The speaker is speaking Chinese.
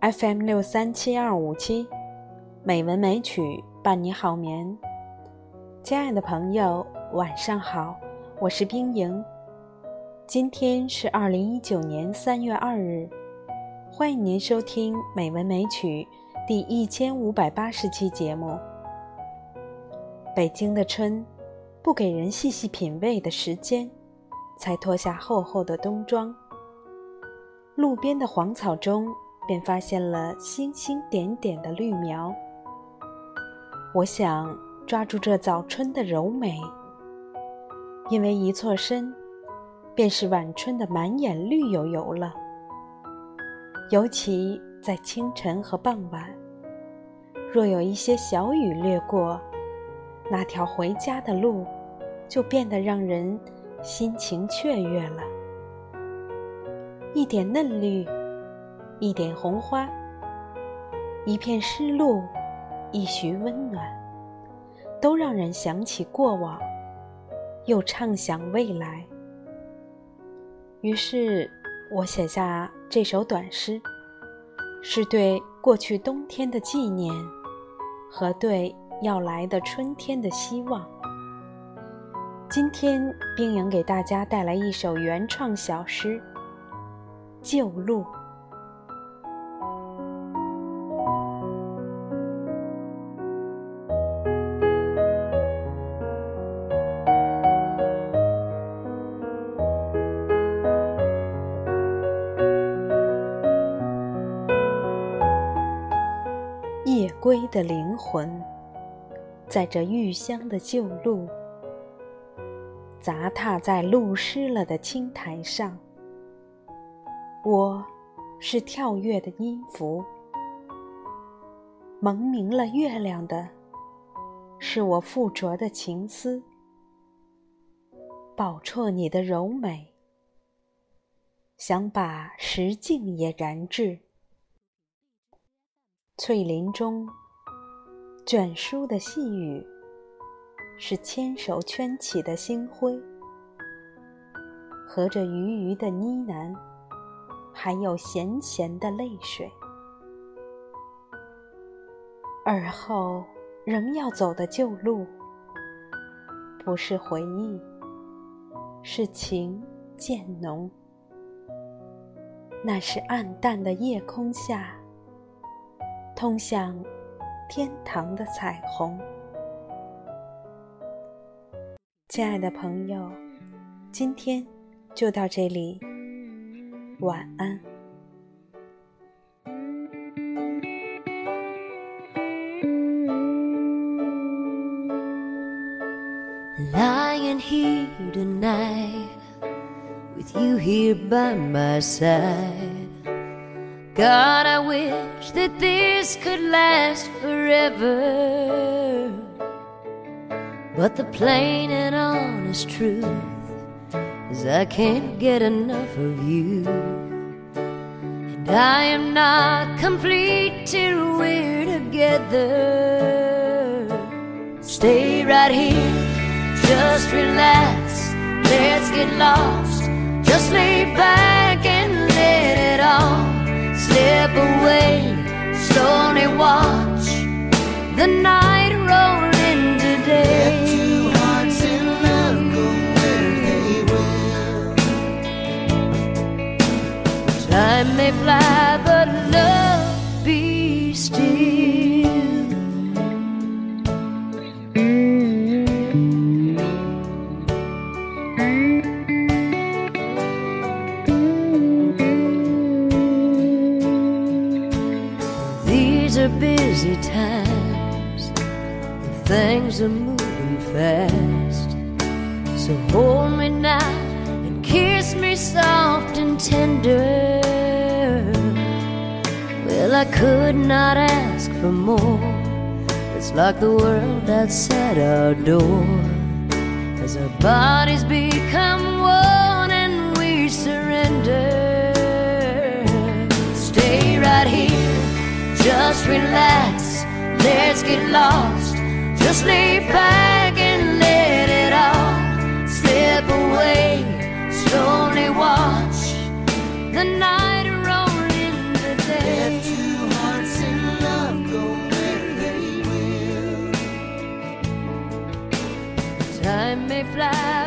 FM 六三七二五七，美文美曲伴你好眠。亲爱的朋友，晚上好，我是冰莹。今天是二零一九年三月二日，欢迎您收听《美文美曲》第一千五百八十期节目。北京的春，不给人细细品味的时间，才脱下厚厚的冬装。路边的黄草中。便发现了星星点点的绿苗。我想抓住这早春的柔美，因为一错身，便是晚春的满眼绿油油了。尤其在清晨和傍晚，若有一些小雨掠过，那条回家的路，就变得让人心情雀跃了。一点嫩绿。一点红花，一片湿露，一徐温暖，都让人想起过往，又畅想未来。于是，我写下这首短诗，是对过去冬天的纪念，和对要来的春天的希望。今天，冰莹给大家带来一首原创小诗《旧路》。归的灵魂，在这异乡的旧路，杂踏在路湿了的青苔上。我是跳跃的音符，蒙明了月亮的，是我附着的情思。饱啜你的柔美，想把石径也燃至。翠林中，卷舒的细雨，是牵手圈起的星辉，和着余余的呢喃，还有咸咸的泪水。而后仍要走的旧路，不是回忆，是情渐浓。那是暗淡的夜空下。通向天堂的彩虹，亲爱的朋友，今天就到这里，晚安。God, I wish that this could last forever. But the plain and honest truth is I can't get enough of you. And I am not complete till we're together. Stay right here, just relax, let's get lost. Just lay back and let it all slip away, slowly watch the night roll into day. Let two hearts in love go where they will. Time may fly, busy times, and things are moving fast. So hold me now and kiss me soft and tender. Well, I could not ask for more. It's like the world outside our door. As our bodies become one and we surrender. Stay right here just relax, let's get lost. Just lay back and let it all slip away. Slowly watch the night roll into day. Let two hearts in love go where they will. Time may fly.